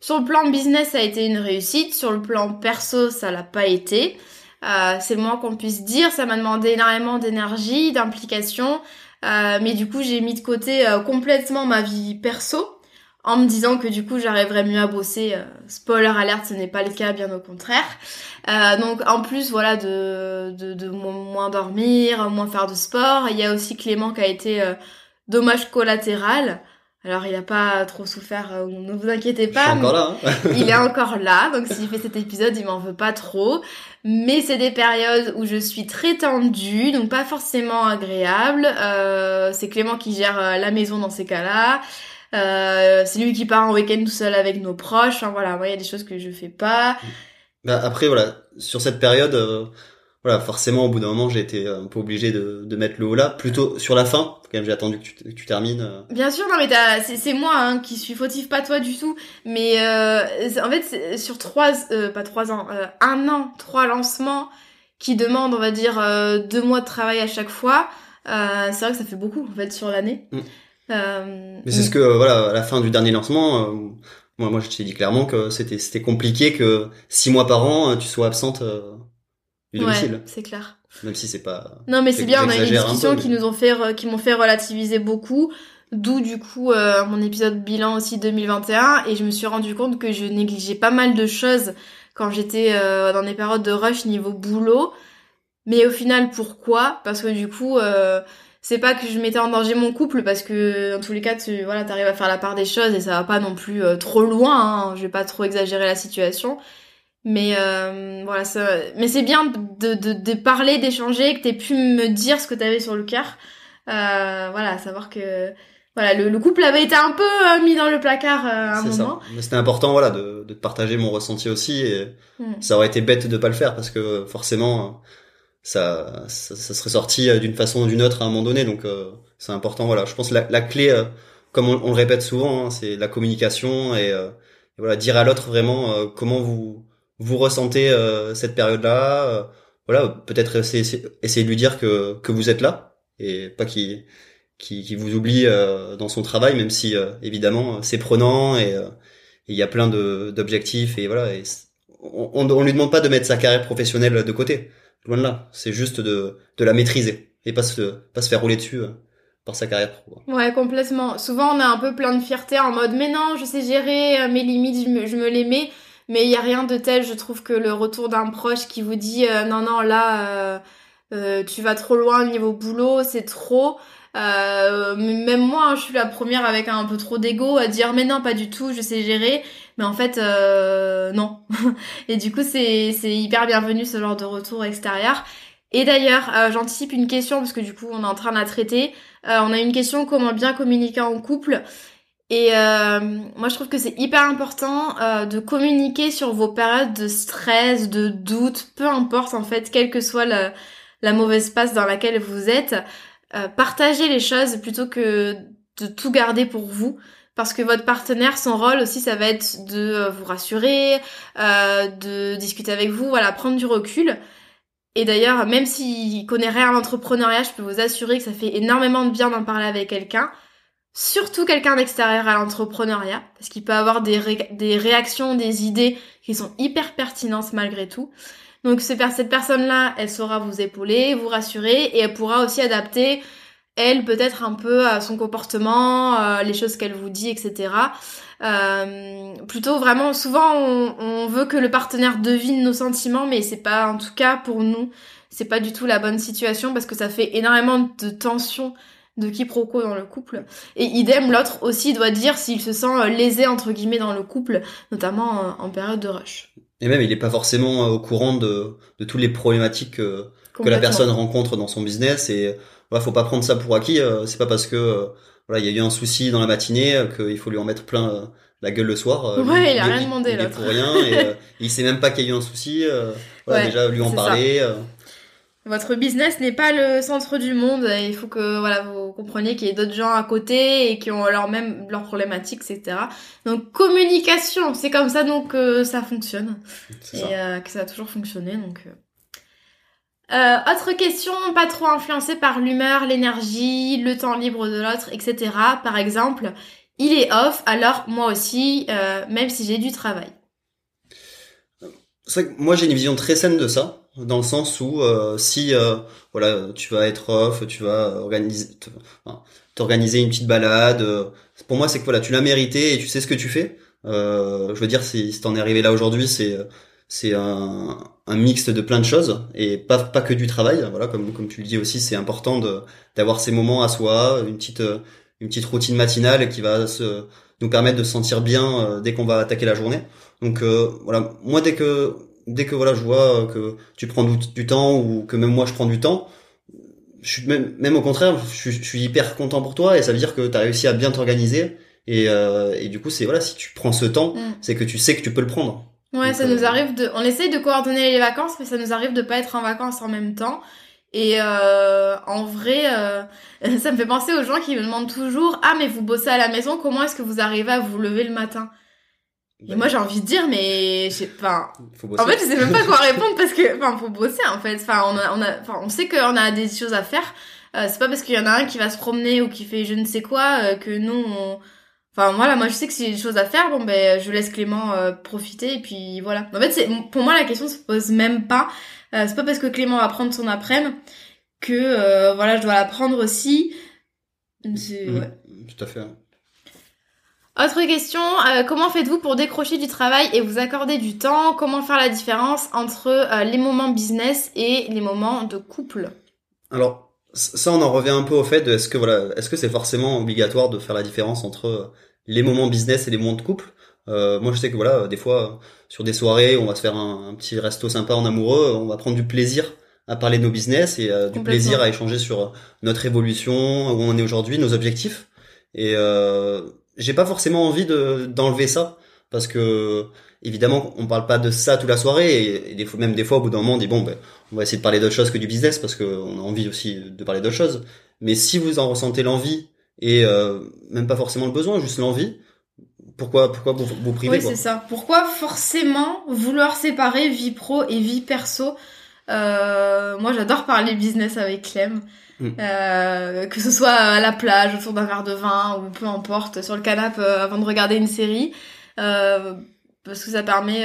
A: sur le plan business ça a été une réussite, sur le plan perso ça l'a pas été. Euh, c'est le moins qu'on puisse dire, ça m'a demandé énormément d'énergie, d'implication, mais du coup j'ai mis de côté complètement ma vie perso en me disant que du coup j'arriverais mieux à bosser. spoiler alerte, ce n'est pas le cas, bien au contraire. donc en plus voilà de, de, de, moins dormir, moins faire de sport. Il y a aussi Clément qui a été dommage collatéral. Alors il a pas trop souffert, euh, ne vous inquiétez pas.
B: encore là. Hein.
A: il est encore là, donc s'il fait cet épisode, il m'en veut pas trop. Mais c'est des périodes où je suis très tendue, donc pas forcément agréable. Euh, c'est Clément qui gère euh, la maison dans ces cas-là. c'est lui qui part en week-end tout seul avec nos proches. Enfin voilà, moi il y a des choses que je fais pas.
B: Bah, après voilà, sur cette période voilà, forcément, au bout d'un moment, j'ai été un peu obligé de, de mettre le haut là, plutôt sur la fin. Quand même, j'ai attendu que tu, que tu, termines. Euh.
A: Bien sûr, non, mais c'est moi hein, qui suis fautif, pas toi du tout. Mais euh, en fait, sur trois, euh, pas trois ans, euh, un an, trois lancements qui demandent, on va dire, euh, deux mois de travail à chaque fois. c'est vrai que ça fait beaucoup en fait sur l'année. Mm.
B: mais c'est ce que voilà, à la fin du dernier lancement. moi, moi, je t'ai dit clairement que c'était c'était compliqué que six mois par an, tu sois absente
A: Ouais, c'est clair.
B: Même si c'est pas.
A: Non, mais c'est bien. On a eu des discussions qui nous ont fait, qui m'ont fait relativiser beaucoup. D'où du coup euh, mon épisode bilan aussi 2021 et je me suis rendu compte que je négligeais pas mal de choses quand j'étais euh, dans des périodes de rush niveau boulot. Mais au final, pourquoi? Parce que du coup, euh, c'est pas que je mettais en danger mon couple parce que en tous les cas, tu voilà, t'arrives à faire la part des choses et ça va pas non plus trop loin. Hein, je vais pas trop exagérer la situation. Mais euh, voilà, ça... mais c'est bien de, de, de parler, d'échanger, que t'aies pu me dire ce que t'avais sur le cœur. Euh, voilà, savoir que voilà, le, le, couple avait été un peu euh, mis dans le placard euh, à un moment.
B: Mais c'était important, voilà, de, de partager mon ressenti aussi. Et hmm. ça aurait été bête de pas le faire parce que forcément, ça, ça, ça serait sorti d'une façon ou d'une autre à un moment donné. Donc c'est important, voilà. Je pense la, la clé, comme on, on, le répète souvent, hein, c'est la communication et, et, voilà, dire à l'autre vraiment comment vous vous ressentez euh, cette période-là. Euh, voilà, peut-être essayer, essayer de lui dire que, que vous êtes là et pas qu'il qui, vous oublie euh, dans son travail, même si évidemment c'est prenant et il y a plein d'objectifs et voilà. Et on, on, lui demande pas de mettre sa carrière professionnelle de côté, loin de là. C'est juste de, de la maîtriser et pas se pas se faire rouler dessus par sa carrière.
A: Ouais, complètement. Souvent on a un peu plein de fierté en mode mais non, je sais gérer mes limites, je me, je me les mets. Mais il y a rien de tel, je trouve, que le retour d'un proche qui vous dit euh, non non là euh, euh, tu vas trop loin au niveau boulot, c'est trop. même moi, hein, je suis la première avec un peu trop d'ego à dire mais non pas du tout, je sais gérer. Mais en fait non. Et du coup c'est c'est hyper bienvenu ce genre de retour extérieur. Et d'ailleurs, j'anticipe une question parce que du coup, on est en train de la traiter. on a une question comment bien communiquer en couple? Et euh, moi, je trouve que c'est hyper important euh, de communiquer sur vos périodes de stress, de doute, peu importe en fait, quelle que soit la, la mauvaise passe dans laquelle vous êtes. Euh, partagez les choses plutôt que de tout garder pour vous. parce que votre partenaire, son rôle aussi, ça va être de euh, vous rassurer, euh, de discuter avec vous, voilà, prendre du recul. Et d'ailleurs, même s'il connaît rien à l'entrepreneuriat, je peux vous assurer que ça fait énormément de bien d'en parler avec quelqu'un. Surtout quelqu'un d'extérieur à l'entrepreneuriat, parce qu'il peut avoir des, réactions, des idées qui sont hyper pertinentes malgré tout. Donc cette personne-là, elle saura vous épauler, vous rassurer, et elle pourra aussi adapter elle peut-être un peu à son comportement, euh, les choses qu'elle vous dit, etc. Euh, plutôt vraiment, souvent on, veut que le partenaire devine nos sentiments, mais c'est pas, en tout cas pour nous, c'est pas du tout la bonne situation parce que ça fait énormément de tension de quiproquo dans le couple. Et idem, l'autre aussi doit dire s'il se sent euh, lésé entre guillemets dans le couple, notamment en, période de rush.
B: Et même, il n'est pas forcément au courant de, de toutes les problématiques que la personne rencontre dans son business et faut pas prendre ça pour acquis. Euh, c'est pas parce que euh, voilà, il y a eu un souci dans la matinée euh, qu'il faut lui en mettre plein la gueule le soir.
A: ouais, il, a rien demandé
B: là. pour rien et il sait même pas qu'il y a eu un souci. voilà, déjà lui en parler.
A: Votre business n'est pas le centre du monde. Il faut que voilà vous compreniez qu'il y ait d'autres gens à côté et qui ont leur même leurs problématiques, etc. Donc communication, c'est comme ça donc ça fonctionne et que ça a toujours fonctionné donc. Euh, autre question, pas trop influencé par l'humeur, l'énergie, le temps libre de l'autre, etc. Par exemple, il est off, alors moi aussi, euh, même si j'ai du travail.
B: Moi j'ai une vision très saine de ça, dans le sens où euh, si euh, voilà tu vas être off, tu vas organiser, t'organiser une petite balade. Euh, pour moi c'est que voilà tu l'as mérité et tu sais ce que tu fais. je veux dire si, t'en es arrivé là aujourd'hui, c'est c'est un, un mix de plein de choses et pas pas que du travail. Voilà, comme comme tu le dis aussi, c'est important d'avoir ces moments à soi, une petite une petite routine matinale qui va se nous permettre de se sentir bien dès qu'on va attaquer la journée. Donc euh, voilà, moi dès que dès que voilà je vois que tu prends du, temps ou que même moi je prends du temps, je suis même, même au contraire, je, je, suis hyper content pour toi et ça veut dire que tu as réussi à bien t'organiser et, euh, et du coup c'est voilà si tu prends ce temps, mm. c'est que tu sais que tu peux le prendre.
A: Ouais, ça nous euh, arrive de. On essaye de coordonner les vacances, mais ça nous arrive de pas être en vacances en même temps. Et euh, en vrai, euh, ça me fait penser aux gens qui me demandent toujours Ah, mais vous bossez à la maison, comment est-ce que vous arrivez à vous lever le matin? Et bah, moi, j'ai envie de dire, mais j'ai enfin, en fait, je sais même pas quoi répondre parce que, enfin, faut bosser en fait. Enfin, on a, on a, enfin, on sait qu'on a des choses à faire. Euh, c'est pas parce qu'il y en a un qui va se promener ou qui fait je ne sais quoi euh, que nous, on, Enfin voilà, moi je sais que c'est des choses à faire, bon ben je laisse Clément euh, profiter et puis voilà. En fait, c'est pour moi la question se pose même pas. Euh, c'est pas parce que Clément va prendre son après-midi que euh, voilà, je dois la prendre aussi.
B: Mmh, Tout à fait.
A: Autre question, comment faites-vous pour décrocher du travail et vous accorder du temps? Comment faire la différence entre les moments business et les moments de couple?
B: Alors, ça, on en revient un peu au fait de est-ce que voilà, est-ce que c'est forcément obligatoire de faire la différence entre les moments business et les moments de couple? Euh, moi, je sais que voilà, des fois, sur des soirées, on va se faire un, petit resto sympa en amoureux, on va prendre du plaisir à parler de nos business et euh, du plaisir à échanger sur notre évolution, où on est aujourd'hui, nos objectifs. Et euh, j'ai pas forcément envie de d'enlever ça parce que évidemment, on parle pas de ça toute la soirée et, des fois, même des fois, au bout d'un moment, on dit bon, ben, on va essayer de parler d'autre chose que du business parce qu'on a envie aussi de parler d'autre chose. Mais si vous en ressentez l'envie et euh, même pas forcément le besoin, juste l'envie. Pourquoi, pourquoi vous, vous privez
A: Oui, c'est ça. Pourquoi forcément vouloir séparer vie pro et vie perso? Euh, Moi, j'adore parler business avec Clem. Mm. Euh, que ce soit à la plage, autour d'un verre de vin, ou peu importe, sur le canapé euh, avant de regarder une série. Euh, parce que ça permet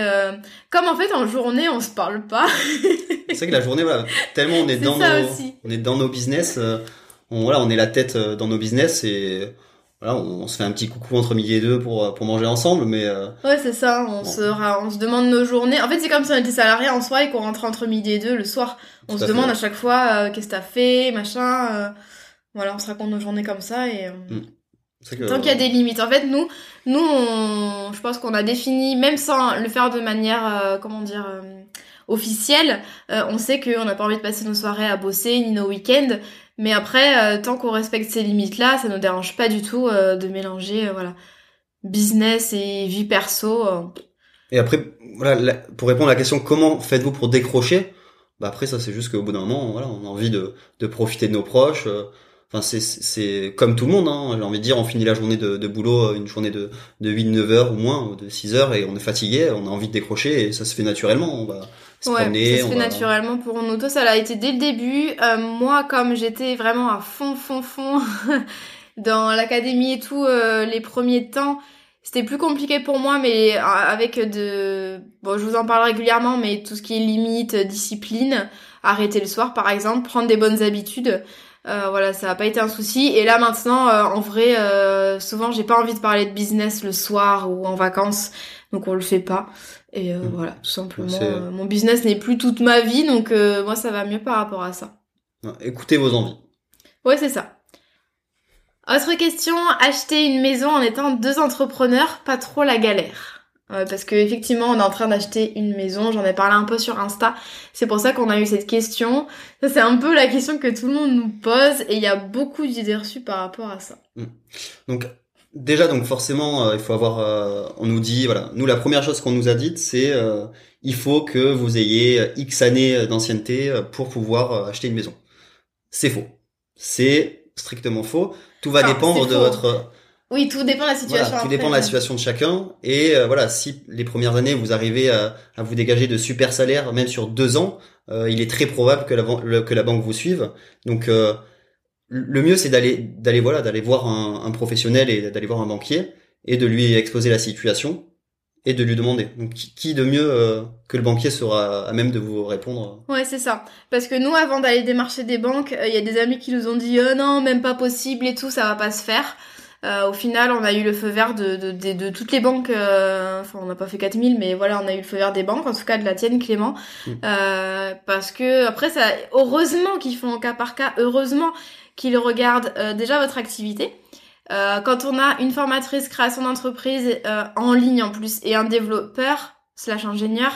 A: comme en fait en journée on se parle pas
B: c'est vrai que la journée voilà tellement on est, dans nos on est dans nos business on, voilà, on est la tête dans nos business et voilà, on, se fait un petit coucou entre midi et deux pour, pour manger ensemble, mais... Euh,
A: ouais, c'est ça, on, se, on se demande nos journées. En fait, c'est comme si on était salarié en soi et qu'on rentrait entre midi et deux le soir. On se demande à chaque fois euh, qu'est-ce que t'as fait, machin. voilà, on se raconte nos journées comme ça et... Mm. Tant qu'il y a des limites. En fait, nous, nous, on, je pense qu'on a défini, même sans le faire de manière, comment dire, officielle, on sait qu'on n'a pas envie de passer nos soirées à bosser ni nos week-ends. Mais après, euh, tant qu'on respecte ces limites-là, ça nous dérange pas du tout euh, de mélanger, euh, voilà, business et vie perso.
B: Et après, voilà, pour répondre à la question comment faites-vous pour décrocher, bah après ça c'est juste qu'au bout d'un moment, voilà, on a envie de, de profiter de nos proches, Enfin, c'est c'est comme tout le monde. Hein, J'ai envie de dire, on finit la journée de, de boulot, une journée de de 8-9 heures ou moins, de 6 heures, et on est fatigué, on a envie de décrocher, et ça se fait naturellement. On va se
A: Ouais,
B: promener,
A: ça se fait
B: va-
A: naturellement pour nous. Toi, ça l'a été dès le début. Euh, moi, comme j'étais vraiment à fond, fond, fond dans l'académie et tout, euh, les premiers temps, c'était plus compliqué pour moi, mais euh, avec de... Bon, je vous en parle régulièrement, mais tout ce qui est limite, discipline, arrêter le soir, par exemple, prendre des bonnes habitudes, euh, voilà, ça n'a pas été un souci. Et là, maintenant, euh, en vrai, euh, souvent, j'ai pas envie de parler de business le soir ou en vacances, donc on le fait pas. Et euh,
B: Mhm.
A: voilà, tout simplement, mon business n'est plus toute ma vie, donc euh, moi, ça va mieux par rapport à ça.
B: Écoutez vos envies.
A: Ouais, c'est ça. Autre question, acheter une maison en étant deux entrepreneurs, pas trop la galère. Euh, parce que effectivement, on est en train d'acheter une maison, j'en ai parlé un peu sur Insta. C'est pour ça qu'on a eu cette question. Ça, c'est un peu la question que tout le monde nous pose et il y a beaucoup d'idées reçues par rapport à ça.
B: Donc déjà donc forcément euh, il faut avoir euh, on nous dit voilà nous la première chose qu'on nous a dite c'est euh, il faut que vous ayez X années d'ancienneté pour pouvoir acheter une maison. C'est faux. C'est strictement faux. Tout va
A: Enfin,
B: dépendre de
A: faux.
B: votre
A: Oui, tout dépend de la situation.
B: voilà, tout
A: après.
B: dépend de la situation de chacun et euh, voilà si les premières années vous arrivez à, à vous dégager de super salaires même sur deux ans euh, il est très probable que la, ban- le- que la banque vous suive donc euh, le mieux c'est d'aller d'aller voilà d'aller voir un, un professionnel et d'aller voir un banquier et de lui exposer la situation et de lui demander donc qui, de mieux euh, que le banquier sera à même de vous répondre?
A: Ouais, c'est ça. Parce que nous, avant d'aller démarcher des banques, euh, il y a des amis qui nous ont dit oh non, même pas possible et tout, ça va pas se faire. Euh, au final, on a eu le feu vert de, de, de, de toutes les banques. euh, Enfin, on n'a pas fait 4000, mais voilà, on a eu le feu vert des banques, en tout cas de la tienne, Clément.
B: Mm.
A: Euh, parce que après, ça, heureusement qu'ils font au cas par cas, heureusement qu'ils regardent euh, déjà votre activité. Euh, quand on a une formatrice création d'entreprise euh, en ligne en plus et un développeur slash ingénieur,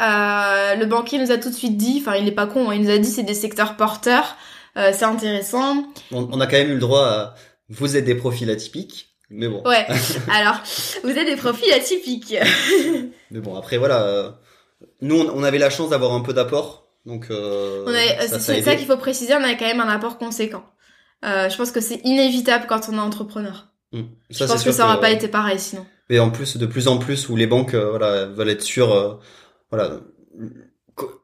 A: euh, le banquier nous a tout de suite dit, enfin il est pas con, hein, il nous a dit c'est des secteurs porteurs, euh, c'est intéressant.
B: on, on a quand même eu le droit à vous êtes des profils atypiques mais bon
A: Ouais, alors vous êtes des profils atypiques.
B: mais bon après voilà euh, nous on, avait la chance d'avoir un peu d'apport donc euh,
A: c'est
B: ça
A: qu'il faut préciser, on a quand même un apport conséquent. Euh, je pense que c'est inévitable quand on est entrepreneur.
B: Mm.
A: Je pense que ça aurait pas été pareil sinon.
B: Et en plus, de plus en plus, où les banques, euh, voilà, veulent être sûres, euh, voilà,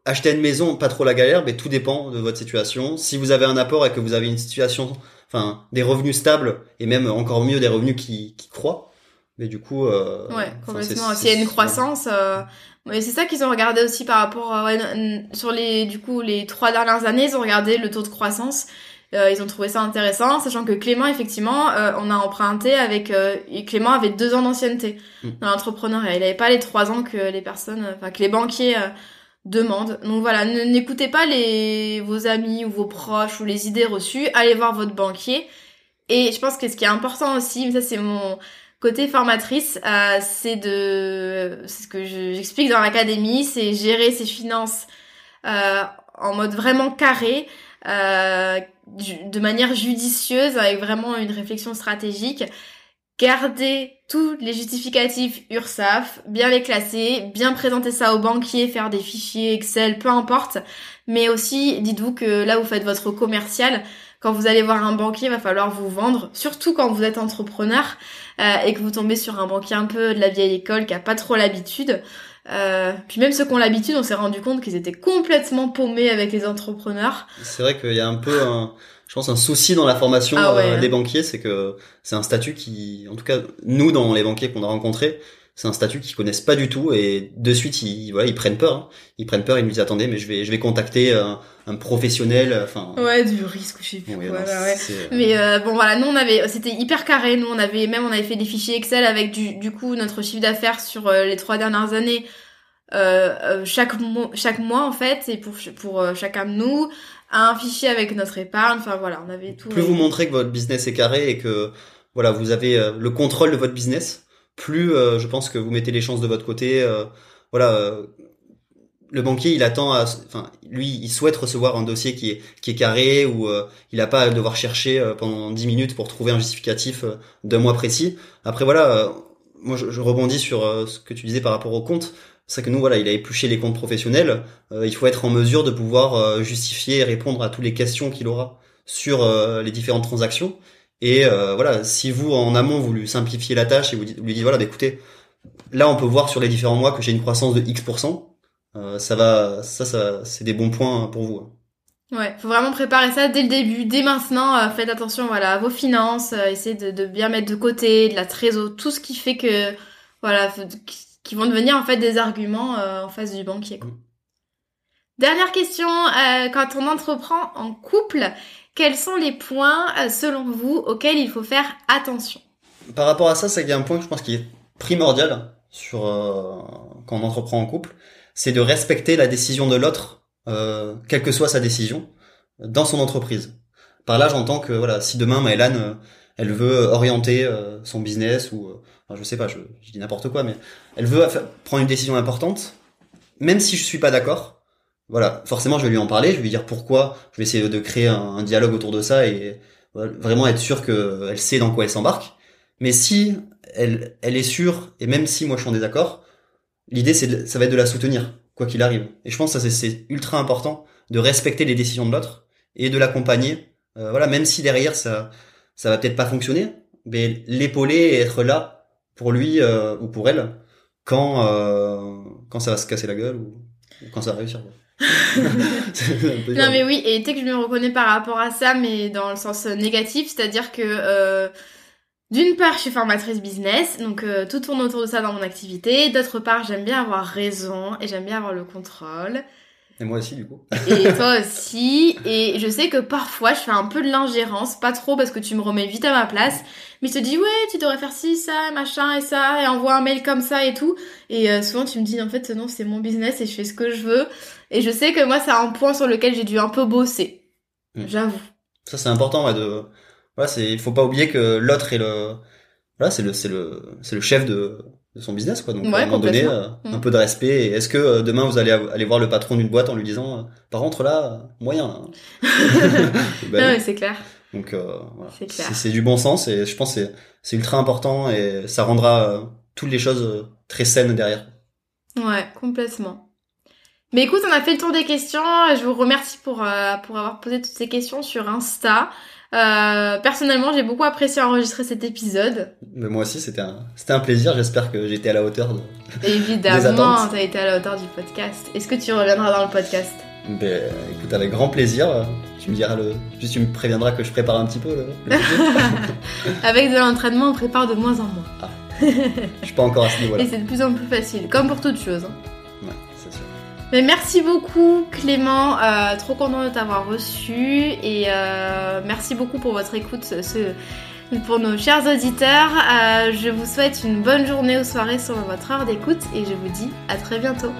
B: acheter une maison, pas trop la galère, mais tout dépend de votre situation. Si vous avez un apport et que vous avez une situation, enfin, des revenus stables et même encore mieux des revenus qui, qui croient, mais du coup, euh,
A: Ouais, complètement. S'il y a une croissance, euh, c'est ça qu'ils ont regardé aussi par rapport euh, ouais, sur les du coup les trois dernières années, ils ont regardé le taux de croissance. Euh, ils ont trouvé ça intéressant, sachant que Clément, effectivement, euh, on a emprunté avec euh, Clément avait deux ans d'ancienneté
B: Mm.
A: dans l'entrepreneuriat. Il avait pas les trois ans que les personnes, enfin que les banquiers demandent. Donc voilà, n'écoutez pas les vos amis ou vos proches ou les idées reçues. Allez voir votre banquier. Et je pense que ce qui est important aussi, ça c'est mon côté formatrice, euh, c'est de, c'est ce que je- j'explique dans l'académie, c'est gérer ses finances euh, en mode vraiment carré, euh, de manière judicieuse, avec vraiment une réflexion stratégique. Garder tous les justificatifs URSAF, bien les classer, bien présenter ça au banquier, faire des fichiers Excel, peu importe. Mais aussi, dites-vous que là, vous faites votre commercial. Quand vous allez voir un banquier, il va falloir vous vendre, surtout quand vous êtes entrepreneur euh, et que vous tombez sur un banquier un peu de la vieille école qui a pas trop l'habitude. Euh, puis même ceux qui ont l'habitude, on s'est rendu compte qu'ils étaient complètement paumés avec les entrepreneurs.
B: C'est vrai qu'il y a un peu un, je pense, un souci dans la formation
A: Ah ouais.
B: euh, des banquiers, c'est que c'est un statut qui, en tout cas, nous, dans les banquiers qu'on a rencontrés, c'est un statut qu'ils connaissent pas du tout et de suite, ils, voilà, ils prennent peur. hein. Ils prennent peur, ils nous disent, attendez, mais je vais, je vais contacter un, un professionnel, enfin.
A: Ouais, du risque, je sais plus.
B: ouais,
A: quoi,
B: non,
A: ouais. Mais euh, bon voilà, nous on avait, c'était hyper carré. Nous on avait même on avait fait des fichiers Excel avec du, du coup notre chiffre d'affaires sur euh, les trois dernières années, euh, euh, chaque mois, chaque mois en fait, et pour pour euh, chacun de nous, un fichier avec notre épargne. Enfin voilà, on avait tout.
B: plus vous montrez que votre business est carré et que voilà vous avez le contrôle de votre business, plus euh, je pense que vous mettez les chances de votre côté. euh, voilà, le banquier il attend, à, enfin lui il souhaite recevoir un dossier qui est qui est carré où euh, il a pas à devoir chercher euh, pendant 10 minutes pour trouver un justificatif euh, d'un mois précis. Après voilà, moi je, je rebondis sur ce que tu disais par rapport au compte. C'est que nous voilà, il a épluché les comptes professionnels. Euh, il faut être en mesure de pouvoir euh, justifier et répondre à toutes les questions qu'il aura sur euh, les différentes transactions. Et euh, voilà, si vous en amont vous lui simplifiez la tâche et vous, lui dites voilà, bah, écoutez, là on peut voir sur les différents mois que j'ai une croissance de X%, euh, ça va, ça, ça, c'est des bons points pour vous.
A: Hein. Ouais, faut vraiment préparer ça dès le début, dès maintenant. Euh, faites attention, voilà, à vos finances, essayez de, de, bien mettre de côté, de la trésor, tout ce qui fait que, voilà, qui vont devenir en fait des arguments en face du banquier. Quoi. Dernière question, quand on entreprend en couple, quels sont les points, euh, selon vous, auxquels il faut faire attention?
B: Par rapport à ça, c'est qu'il y a un point que je pense qui est primordial sur euh, quand on entreprend en couple, c'est de respecter la décision de l'autre, euh, quelle que soit sa décision, dans son entreprise. Par là, j'entends que voilà, si demain Maëlan, euh, elle veut orienter son business ou, enfin, je sais pas, je, je dis n'importe quoi, mais elle veut prendre une décision importante, même si je suis pas d'accord, voilà, forcément, je vais lui en parler, je vais lui dire pourquoi, je vais essayer de créer un, dialogue autour de ça et vraiment être sûr qu'elle sait dans quoi elle s'embarque. Mais si elle, elle est sûre, et même si moi je suis en désaccord, l'idée c'est ça va être de la soutenir, quoi qu'il arrive. Et je pense que ça c'est ultra important de respecter les décisions de l'autre et de l'accompagner. Euh, voilà, même si derrière ça ça va peut-être pas fonctionner, mais l'épauler et être là pour lui euh, ou pour elle quand euh, quand ça va se casser la gueule ou, quand ça va réussir
A: non mais oui, et tu que je me reconnais par rapport à ça, mais dans le sens négatif, c'est-à-dire que euh, d'une part, je suis formatrice business, donc euh, tout tourne autour de ça dans mon activité. D'autre part, j'aime bien avoir raison et j'aime bien avoir le contrôle.
B: Et moi aussi, du coup.
A: et toi aussi. Et je sais que parfois, je fais un peu de l'ingérence, pas trop parce que tu me remets vite à ma place, mais je te dis, ouais, tu devrais faire ci, ça, machin et ça, et envoie un mail comme ça et tout. Et euh, souvent, tu me dis, en fait, non, c'est mon business et je fais ce que je veux. Et je sais que moi, c'est un point sur lequel j'ai dû un peu bosser. Hmm. J'avoue.
B: Ça, c'est important, ouais, de, voilà, c'est, il faut pas oublier que l'autre est le, voilà, c'est le, c'est le, c'est le chef de, de son business quoi. Donc à un moment donné euh, un mm. peu de respect. Est-ce que euh, demain vous allez aller voir le patron d'une boîte en lui disant euh, par contre là moyen là
A: ben c'est clair.
B: Donc voilà. c'est du bon sens et je pense c'est c'est ultra important et ça rendra toutes les choses très saines derrière.
A: Ouais complètement. Mais écoute on a fait le tour des questions je vous remercie pour pour avoir posé toutes ces questions sur Insta euh, personnellement, j'ai beaucoup apprécié enregistrer cet épisode.
B: Mais moi aussi, c'était un, c'était un plaisir. J'espère que j'étais à la hauteur de.
A: Évidemment, t'as été à la hauteur du podcast. Est-ce que tu reviendras dans le podcast?
B: Ben, écoute, avec grand plaisir. Tu me diras le, juste tu me préviendras que je prépare un petit peu le.
A: avec de l'entraînement, on prépare de moins en moins.
B: Ah. Je suis pas encore à ce niveau-là.
A: Et c'est de plus en plus facile, comme pour toute chose. Hein. Mais merci beaucoup Clément, euh, trop content de t'avoir reçu et euh, merci beaucoup pour votre écoute pour nos chers auditeurs. Euh, je vous souhaite une bonne journée ou soirée sur votre heure d'écoute et je vous dis à très bientôt.